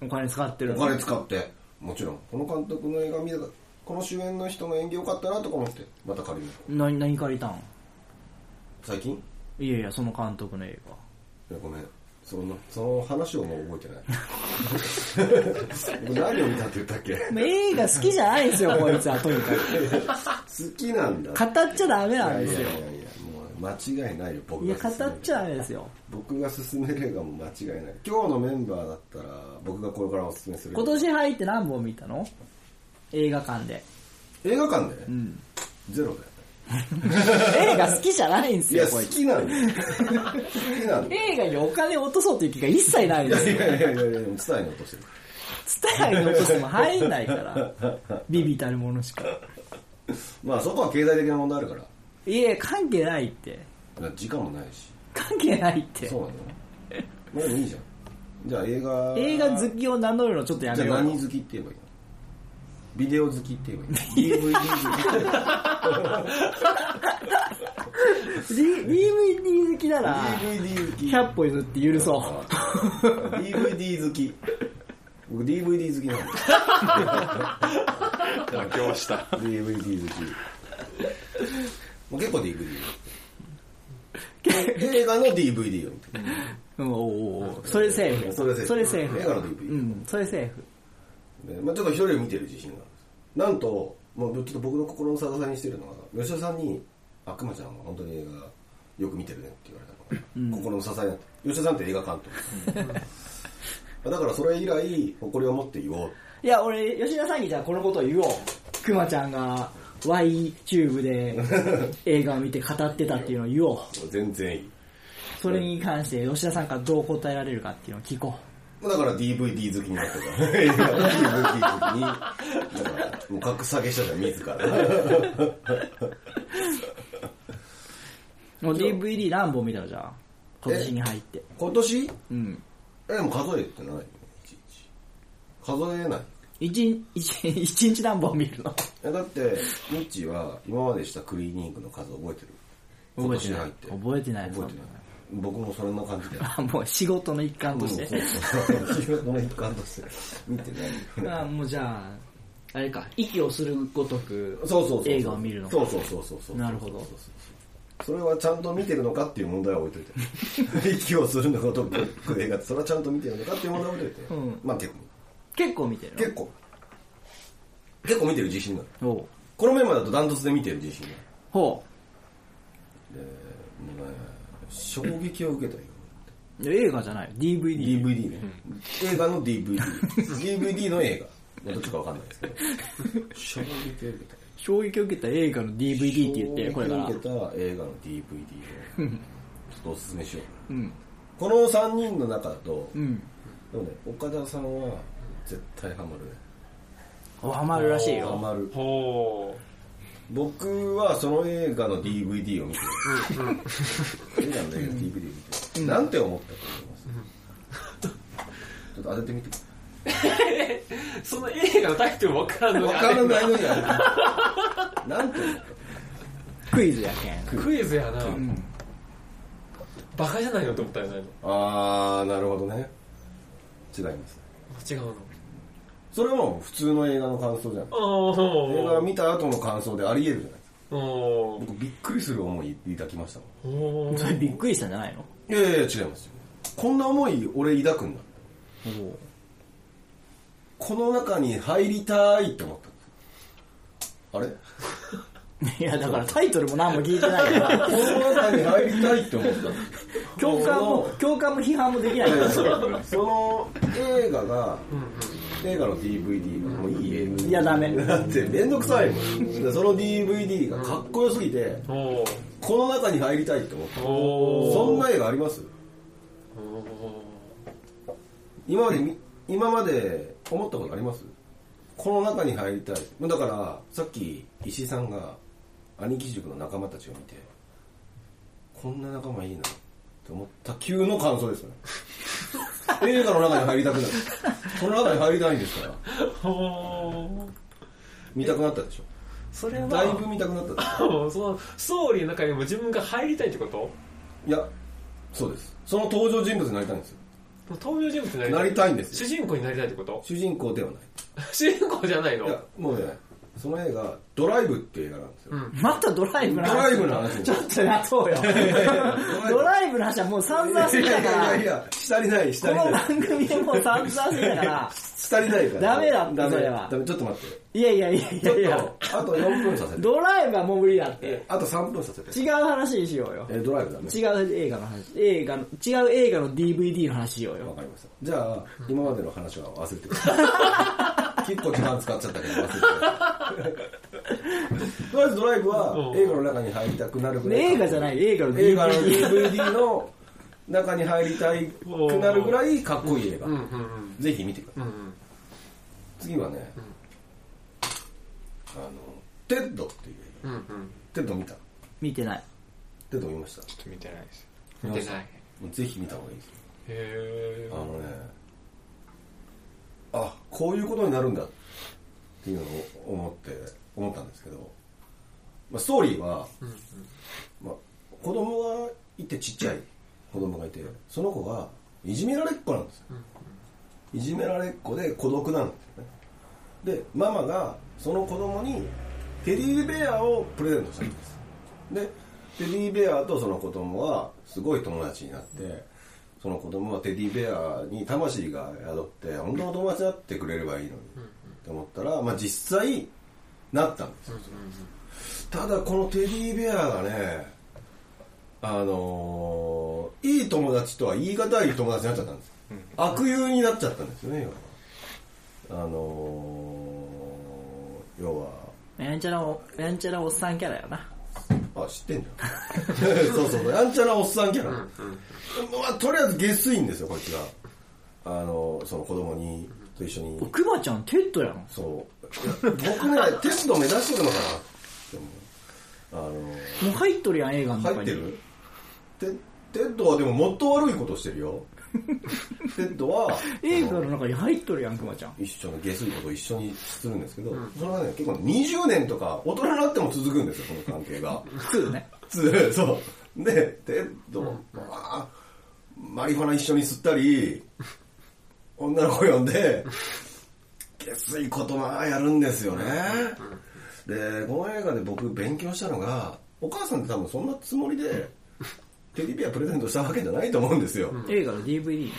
Speaker 1: お金使ってる
Speaker 2: お金使って。もちろん。この監督の映画見たかこの主演の人の演技良かったなとか思ってまた借りに行こ
Speaker 1: 何、何借りたん？
Speaker 2: う最近？
Speaker 1: いやいや、その監督の映
Speaker 2: いやごめんそのその話をもう覚えてない僕 何を見たって言ったっけ？
Speaker 1: 画。映画好きじゃないんですよ、こいつは、とにか
Speaker 2: 好きなんだ
Speaker 1: く。語っちゃダメなんですよ
Speaker 2: いやいや。いやもう間違いないよ僕
Speaker 1: いや、語っちゃダメですよ。
Speaker 2: 僕が勧める映画も間違いない今日のメンバーだったら僕がこれからお勧めする
Speaker 1: 今年入って何本見たの？映画館で。
Speaker 2: 映画館で、
Speaker 1: うん。
Speaker 2: ゼロだよ
Speaker 1: 映画好きじゃないんですよ、
Speaker 2: いや好。きなんだよ好きなんだよ
Speaker 1: 映画にお金を落とそうという気が一切ないんですよ。
Speaker 2: いやいやいやいや伝えに落としてる
Speaker 1: スタイルに落としても入んないから。ビビたるものしか。
Speaker 2: まあそこは経済的な問題あるから
Speaker 1: いえ、関係ないって。
Speaker 2: 時間もないし
Speaker 1: 関係ないって
Speaker 2: そう。なのまあでもいいじゃんじゃあ映画
Speaker 1: 映画好きを名乗るのちょっとや
Speaker 2: じゃあ
Speaker 1: めよう。
Speaker 2: 何好きって言えばいいのビデオ好きって言えばいいの？DVD 好き
Speaker 1: DVD 好きなら、
Speaker 2: DVD 好き。
Speaker 1: 100歩譲って許そう。
Speaker 2: DVD 好き。僕 DVD 好きなんだよ
Speaker 3: 妥協した。
Speaker 2: DVD 好き。もう結構 DVD 映画の DVD を見てる
Speaker 1: うん、おう。おそれセーフ。
Speaker 2: それセーフ。映画の DVD
Speaker 1: うん、それセーフ。
Speaker 2: でまあ、ちょっと一人で見てる自信がなんともうちょっと僕の心の支えにしてるのは吉田さんに「あくまちゃんは本当に映画よく見てるね」って言われたの。が、心の支えになって吉田さんって映画監督。だからそれ以来誇りを持って言おう。
Speaker 1: いや、俺、吉田さんにじゃあこのことを言おう。くまちゃんが YTube で映画を見て語ってたっていうのを言おう。
Speaker 2: 全然いい。
Speaker 1: それに関して吉田さんからどう答えられるかっていうのを聞こ
Speaker 2: だから DVD 好きになってた。映画 DVD 好きに、だからもう格下げしたじゃん、自ら。
Speaker 1: もう DVD 何本見たのじゃあ。今年に入って。
Speaker 2: 今年？
Speaker 1: うん。
Speaker 2: え、でも数えてないよ、いちいち。数えない。
Speaker 1: 一日、一 一日何本見るの？
Speaker 2: えだって、ミッチーは今までしたクリーニングの数覚えてる？今年に入って。
Speaker 1: 覚えてない。
Speaker 2: 覚えてない。僕もそんな感じで。
Speaker 1: あもう仕事の一環として。
Speaker 2: うんそうそう仕事の一環として見てない。
Speaker 1: あもうじゃあ、あれか、息をするごとく
Speaker 2: そうそうそうそう。
Speaker 1: 映画を見るのか。
Speaker 2: そうそうそうそうそう。
Speaker 1: なるほど
Speaker 2: そうそうそうそれはちゃんと見てるのかっていう問題は置いといて。息をするのことく映画って、それはちゃんと見てるのかっていう問題は置いといて。
Speaker 1: うん
Speaker 2: まあ結構。
Speaker 1: 結構見てるの？
Speaker 2: 結構。結構見てる自信がある。
Speaker 1: ほう。
Speaker 2: このメンバーだとダントツで見てる自信がある。
Speaker 1: ほ
Speaker 2: で、もうね、衝撃を受けたよ。
Speaker 1: う。映画じゃない。DVD。
Speaker 2: DVD ね。映画の DVD。DVD の映画。まあどっちかわかんないですけど。衝撃を受けた。
Speaker 1: 衝撃を受けた映画の DVD って言って、これから
Speaker 2: 衝撃を。受けた映画の DVD を、ちょっとおすすめしよう。
Speaker 1: うん。
Speaker 2: この3人の中だと、
Speaker 1: うん。
Speaker 2: でもね、岡田さんは絶対ハマる
Speaker 1: ハマるらしい
Speaker 2: ハ
Speaker 1: よ。
Speaker 2: マる。
Speaker 4: ほ
Speaker 2: 僕はその映画の DVD を見て、映画の DVD を見て、なんて思ったと思います、ちょっと当ててみて。
Speaker 4: う。その映画のタイトルわからんのに
Speaker 2: わからないのに当ててみて。なんて思っ
Speaker 1: クイズやけん。
Speaker 4: クイズやな。
Speaker 1: うん。
Speaker 4: バカじゃないのって思ったよね。
Speaker 2: たあー、なるほどね。違います。
Speaker 4: 違うの？
Speaker 2: それはもう普通の映画の感想じゃん。
Speaker 4: ああ、
Speaker 2: 映画を見た後の感想であり得るじゃないですか。
Speaker 4: お
Speaker 2: 僕びっくりする思い抱きましたもん。
Speaker 4: お
Speaker 1: それびっくりしたんじゃないの？
Speaker 2: いやいやいや違いますよ。こんな思い俺抱くんだ。この中に入りたいって思ったんですあれ？
Speaker 1: いや、だからタイトルも何も聞いてないから、
Speaker 2: この中に入りたいって思ったんです
Speaker 1: 共感も、共感も批判もできないから。
Speaker 2: その映画が、映画の DVD がもういい映画。
Speaker 1: いや、ダメ。
Speaker 2: だってめんどくさいもん。でその DVD がかっこよすぎて
Speaker 4: お
Speaker 2: この中に入りたいって思った。
Speaker 4: お
Speaker 2: そんな映画あります？今までみ今まで思ったことあります？この中に入りたい。だからさっき石井さんが兄貴塾の仲間たちを見てこんな仲間いいなって思った急の感想ですよね。映画の中に入りたくなる。この中に入りたいんですから。
Speaker 4: お
Speaker 2: 見たくなったでしょ？
Speaker 4: それは。
Speaker 2: だいぶ見たくなったでしょ？
Speaker 4: そのストーリーの中にも自分が入りたいってこと？
Speaker 2: いやそうです。その登場人物になりたいんですよ。
Speaker 4: 登場人物になりた
Speaker 2: ないりたいんですよ。
Speaker 4: 主人公になりたいってこと？
Speaker 2: 主人公ではない。
Speaker 4: 主人公じゃないの？
Speaker 2: いやもうねその映画「ドライブ」っていう映画なんですよ、
Speaker 4: うん
Speaker 1: またドライブの話？
Speaker 2: ドライブの話
Speaker 1: ちょっとやとうよ。ドライブの話はもう散々してたか
Speaker 2: いやいやい
Speaker 1: ら、
Speaker 2: や、したりない、し
Speaker 1: この
Speaker 2: たりない。
Speaker 1: 番組でもう散々してたから、
Speaker 2: したりないから。
Speaker 1: ダメだって
Speaker 2: ダメ
Speaker 1: それは
Speaker 2: ダメ、ちょっと待って。
Speaker 1: いやいやいやいやいや、
Speaker 2: ちょっと、あと4分させて。
Speaker 1: ドライブはもう無理だって。
Speaker 2: あと3分させて。
Speaker 1: 違う話にしようよ。
Speaker 2: え、ドライブだね。
Speaker 1: 違う映画の話。映画の、違う映画の DVD の話しようよ。
Speaker 2: わかりました。じゃあ、今までの話は忘れてください。結構時間使っちゃったけど忘れて。とりあえずドライブは
Speaker 4: うん
Speaker 2: 映画の中に入りたくなるぐらい。
Speaker 1: 映画じゃない、映画の
Speaker 2: 映画の
Speaker 1: DVD。
Speaker 2: DVD の中に入りたいくなるぐらいかっこいい映画
Speaker 4: うん。うんうん
Speaker 2: ぜひ見てください。
Speaker 4: うんうん
Speaker 2: 次はね、あの、テッドっていう映画。
Speaker 4: うんうん
Speaker 2: テッド見た？
Speaker 1: 見てない。
Speaker 2: テッド見ました？
Speaker 3: ちょっと見てないです
Speaker 4: 見てない
Speaker 2: ぜひ見た方がいいですよ。
Speaker 4: へ
Speaker 2: あのね、あ、こういうことになるんだっていうのを思って、思ったんですけど、まあ、ストーリーは、まあ、子供がいてちっちゃい子供がいて、その子がいじめられっ子なんですよ。いじめられっ子で孤独なんですよね。で、ママがその子供にテディベアをプレゼントしたんです。で、テディベアとその子供はすごい友達になって、その子供はテディベアに魂が宿って、本当の友達になってくれればいいのにって思ったら、まあ実際なったんですよ。ただこのテディベアがね、あのーいい友達とは言い難い友達になっちゃったんです。悪友になっちゃったんですよね、要は。あのー要は、
Speaker 1: やんちゃなお、やんちゃなおっさんキャラやな。
Speaker 2: あ、知ってんじゃん。そうそうそう、やんちゃなおっさんキャラ。まあ、とりあえず下水んですよ、こいつが。あの、その子供に、と一緒に、
Speaker 1: くまちゃんテッドやん。
Speaker 2: そう。僕ね、テッド目指してるのかなって思う。あの、
Speaker 1: もう入っとるやん、映画の中に。
Speaker 2: 入ってる？テテッドはでももっと悪いことしてるよ。テッドは、
Speaker 1: 映画の中に入っとるやん、くまちゃん。
Speaker 2: 一緒のゲスいことを一緒にするんですけど、それはね、結構20年とか、大人になっても続くんですよ、その関係が。
Speaker 1: 普通ね。
Speaker 2: つそう。で、テッド、まあ、マリファナ一緒に吸ったり、女の子呼んで、ゲスいことまあやるんですよね。で、この映画で僕勉強したのが、お母さんって多分そんなつもりで、テディベアプレゼントしたわけじゃないと思うんですよ。
Speaker 1: 映画の DVD ね。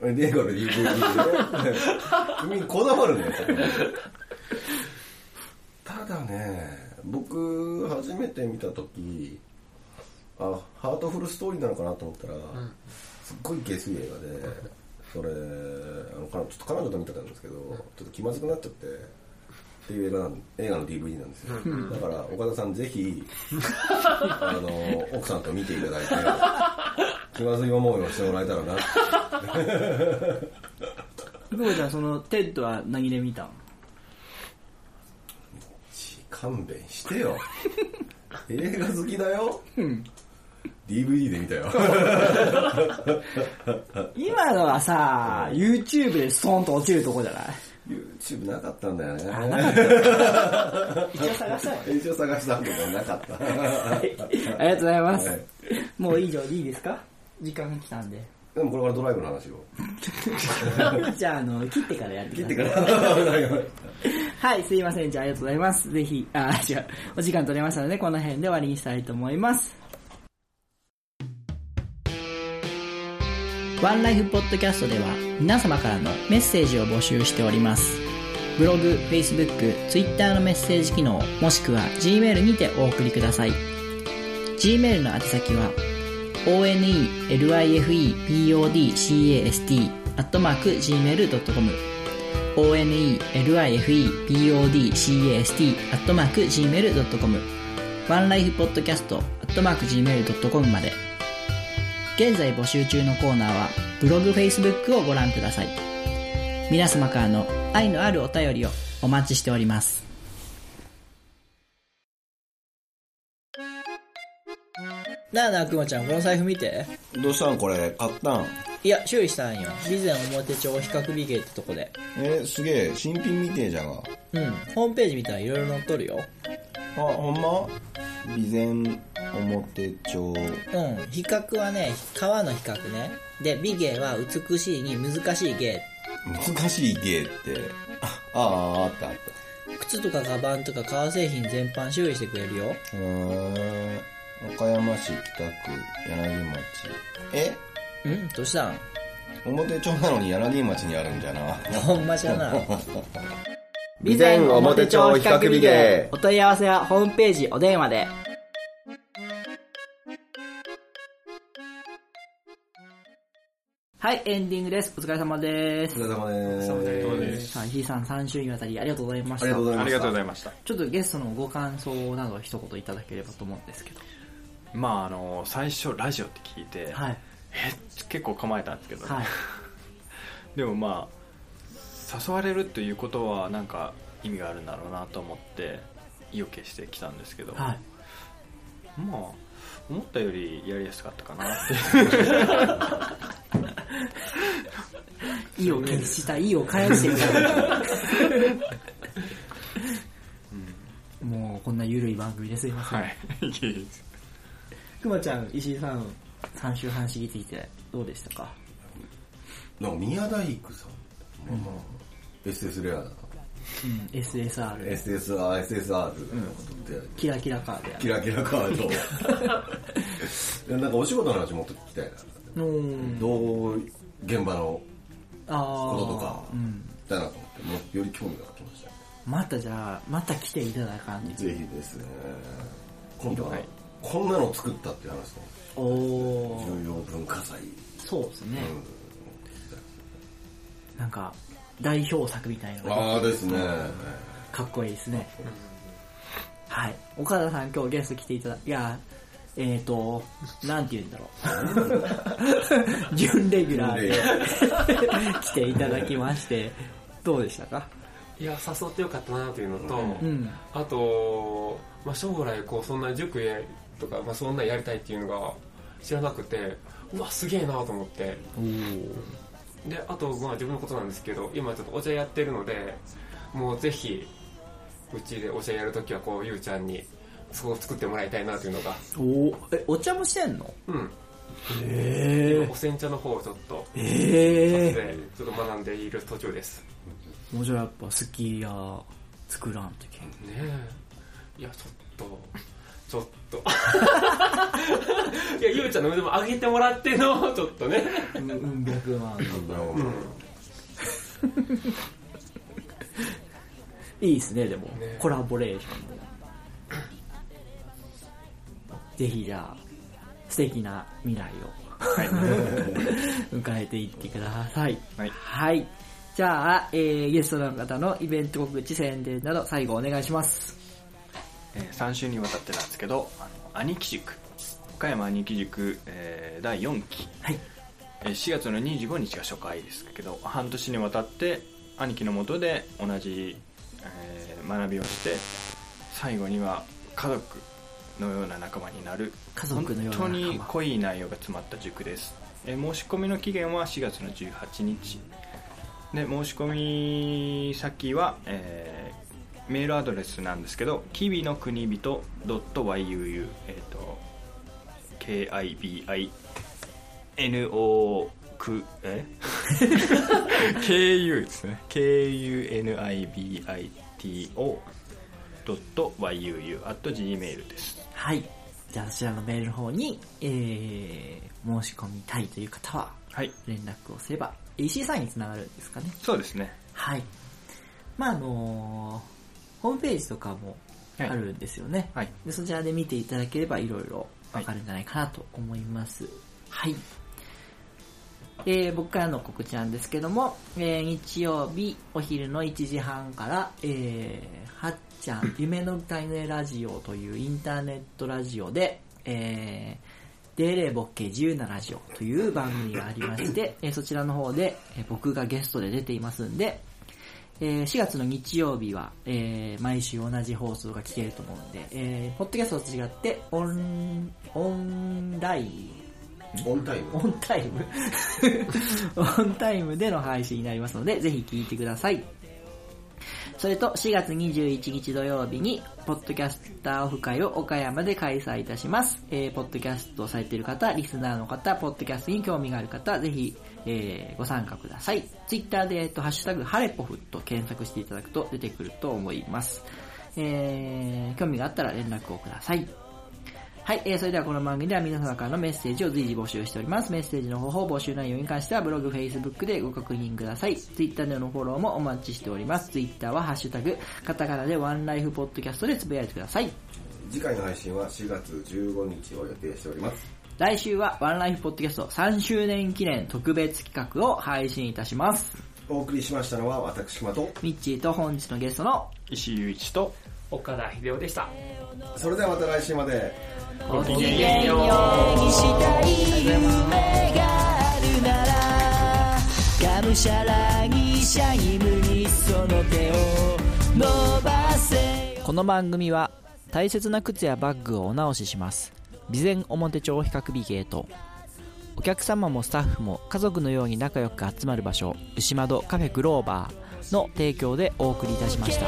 Speaker 2: 映画の DVD でね。君こだわるね、ただね、僕、初めて見たとき、あ、ハートフルストーリーなのかなと思ったら、すっごい下水映画で、それ、あの、かちょっと彼女と見てたんですけど、ちょっと気まずくなっちゃって、っていう映画なん映画の DVD なんですよ。だから、岡田さんぜひ、あの、奥さんと見ていただいて、気まずい思いをしてもらえたらなって
Speaker 1: くまちゃん、その、テッドは何で見たん？
Speaker 2: 勘弁してよ。映画好きだよ。
Speaker 1: うん。
Speaker 2: DVD で見たよ。
Speaker 1: 今のはさ、YouTube でストーンと落ちるとこじゃない？
Speaker 2: YouTube なかったんだよね。
Speaker 1: あ、なかった。一応探したよ。
Speaker 2: 一応探したんだけどなかった。
Speaker 1: ありがとうございます
Speaker 2: はい。
Speaker 1: もう以上でいいですか？時間が来たんで。
Speaker 2: でもこれからドライブの話を。
Speaker 1: じゃあ、あの、切ってからやってください。
Speaker 2: 切ってから。
Speaker 1: はい、すいません。じゃあ、ありがとうございます。ぜひ、あ、違う。お時間取れましたので、この辺で終わりにしたいと思います。ワンライフポッドキャストでは、皆様からのメッセージを募集しております。ブログ、Facebook、Twitter のメッセージ機能、もしくは Gmail にてお送りください。Gmail の宛先は、onelifepodcast アットマーク gmail.com onelifepodcast アットマーク gmail.com ワンライフポッドキャストアットマーク gmail.com まで現在募集中のコーナーはブログ、Facebook をご覧ください。皆様からの愛のあるお便りをお待ちしております。なあなあくまちゃんこの財布見て。
Speaker 2: どうしたんこれ買ったん？
Speaker 1: いや修理したんよ。備前表帳比較美芸ってとこで。
Speaker 2: えすげえ新品みてえじゃが
Speaker 1: うん。ホームページ見たらいろいろ載っとるよ。
Speaker 2: あほんま？備前表帳。
Speaker 1: うん、比較はね、川の比較ね。で、美芸は美しいに難しい芸。
Speaker 2: 難しい芸って。あああったあっ
Speaker 1: 靴とかカバンとか革製品全般修理してくれるよ。
Speaker 2: たへえ岡山市北区柳町え？
Speaker 1: うんどうしたん？
Speaker 2: 表町なのに柳町にあるんじゃな
Speaker 1: ほんまじゃな。
Speaker 2: 備前表帳比較美芸
Speaker 1: お問い合わせはホームページお電話で。はい、エンディングです。お疲れ様です。
Speaker 2: お疲れ様です
Speaker 4: お疲れ様です
Speaker 1: さあ、ひいさん3週にわたりありがとうございました。
Speaker 2: ありがとうございました
Speaker 3: ありがとうございました
Speaker 1: ちょっとゲストのご感想など一言いただければと思うんですけど。
Speaker 3: まああの最初ラジオって聞いて、
Speaker 1: はい。
Speaker 3: え結構構えたんですけど、
Speaker 1: はい。
Speaker 3: でもまあ誘われるということはなんか意味があるんだろうなと思って意を決してきたんですけど、
Speaker 1: はい。
Speaker 3: まあ思ったよりやりやすかったかなって
Speaker 1: 意を決した意を返してください。もうこんなゆるい番組ですいません。
Speaker 3: はいいえいえ
Speaker 1: くまちゃん、石井さん、3週半過ぎついてどうでしたか？
Speaker 2: なんか宮大工さん、まあまあ SS レアだな
Speaker 1: うん、SSR で
Speaker 2: SSR、SSR のことで、
Speaker 1: キラキラカードや。
Speaker 2: キラキラカード。なんかお仕事の話もっと聞きたいな。
Speaker 1: うん。
Speaker 2: どう現場の
Speaker 1: あ
Speaker 2: こととか。
Speaker 1: うん。
Speaker 2: だなと思ってもうより興味が湧きました
Speaker 1: またじゃあ、また来ていただかんと
Speaker 2: ぜひですね。今度は
Speaker 3: はい
Speaker 2: こんなの作ったっていう話と
Speaker 1: おー、
Speaker 2: 重要文化財、
Speaker 1: そうですね。
Speaker 2: う
Speaker 1: なんか、代表作みたいなの
Speaker 2: ん、
Speaker 1: が。
Speaker 2: ああですね。
Speaker 1: かっこいいですね。はい。岡田さん今日ゲスト来ていただいや、えっ、と、なんて言うんだろう。準レギュラーで。来ていただきまして、どうでしたか？
Speaker 4: いや誘ってよかったなというのと、
Speaker 1: うん。
Speaker 4: あと、まあ、将来こうそんな塾やとか、まあ、そんなやりたいっていうのが知らなくてうわすげえなと思って。であと、まあ、自分のことなんですけど今ちょっとお茶やってるのでもうぜひうちでお茶やるときはこうゆうちゃんにそう作ってもらいたいなというのが。
Speaker 1: おえ、お茶もしてんの？
Speaker 4: うん。
Speaker 1: へ
Speaker 4: お煎茶の方をちょっと
Speaker 1: え。へえ。
Speaker 4: でちょっと学んでいる途中です。
Speaker 1: もうじゃあやっぱ好きや作らんとき。
Speaker 4: ねえ。いやちょっとちょっといやゆうちゃんの腕も上げてもらってのちょっとね
Speaker 1: うん、百万。いいですね、でも。
Speaker 4: ね
Speaker 1: コラボレーションで。ぜひじゃあ、素敵な未来を、迎えていってください。
Speaker 3: はい
Speaker 1: はい。じゃあ、えー、ゲストの方のイベント告知宣伝など最後お願いします。
Speaker 3: えー3週にわたってなんですけど、あの兄貴塾、岡山兄貴塾、えー第4期、
Speaker 1: はい。
Speaker 3: えー4月の25日が初回ですけど、半年にわたって兄貴のもとで同じ、えー学びをして、最後には家族のような仲間になる、
Speaker 1: 家族のような仲間
Speaker 3: 本当に濃い内容が詰まった塾です。えー申し込みの期限は4月の18日。で、申し込み先は、えーメールアドレスなんですけど、きびの国人 .yuu、えっ、と、KIBI NO くえ？KU ですね KUNIBITO.yuu at gmail です
Speaker 1: はい。じゃあ、そちらのメールの方に、えー、申し込みたいという方は、
Speaker 3: はい
Speaker 1: 連絡をすれば、EC サインにつながるんですかね。
Speaker 3: そうですね
Speaker 1: はい。まあ、あのーホームページとかもあ
Speaker 3: はい
Speaker 1: るんですよね。
Speaker 3: はい
Speaker 1: でそちらで見ていただければいろいろわかるんじゃないかなと思います。はい。えー僕からの告知なんですけども、えー日曜日お昼の1時半から、えーはっちゃん夢の歌いねラジオというインターネットラジオで、えー、でーれーぼっけぇ自由なラジオという番組がありまして、えーそちらの方で、えー僕がゲストで出ていますんで、えー4月の日曜日は、えー毎週同じ放送が聞けると思うんで、えーポッドキャストと違って、オン、オンライン、
Speaker 2: オンタイム？
Speaker 1: オンタイム？オンタイムでの配信になりますので、ぜひ聞いてください。それと、4月21日土曜日に、ポッドキャスターオフ会を岡山で開催いたします。えー、ポッドキャストをされている方、リスナーの方、ポッドキャストに興味がある方、ぜひ、えー、ご参加ください。ツイッターで、えっと、ハッシュタグ、ハレポフと検索していただくと出てくると思います。えー、興味があったら連絡をください。はい、えー、それではこの番組では皆様からのメッセージを随時募集しております。メッセージの方法、募集内容に関してはブログ、Facebook でご確認ください。Twitter でのフォローもお待ちしております。Twitter はハッシュタグ、カタカナでワンライフポッドキャストでつぶやいてください。
Speaker 2: 次回の配信は4月15日を予定しております
Speaker 1: 来週はワンライフポッドキャスト3周年記念特別企画を配信いたします。
Speaker 2: お送りしましたのは私熊と
Speaker 1: ミッチーと本日のゲストの
Speaker 3: 石井雄一と
Speaker 4: 岡田秀夫でした
Speaker 2: それではまた来週まで
Speaker 1: ごき
Speaker 3: げ
Speaker 1: げんよう。
Speaker 3: した
Speaker 1: い夢があるなら、がむしゃらにシャイムにその手を伸ばせよこの番組は大切な靴やバッグをお直しします。備前表町比較美ゲート。お客様もスタッフも家族のように仲良く集まる場所、牛窓カフェグローバーの提供でお送りいたしました。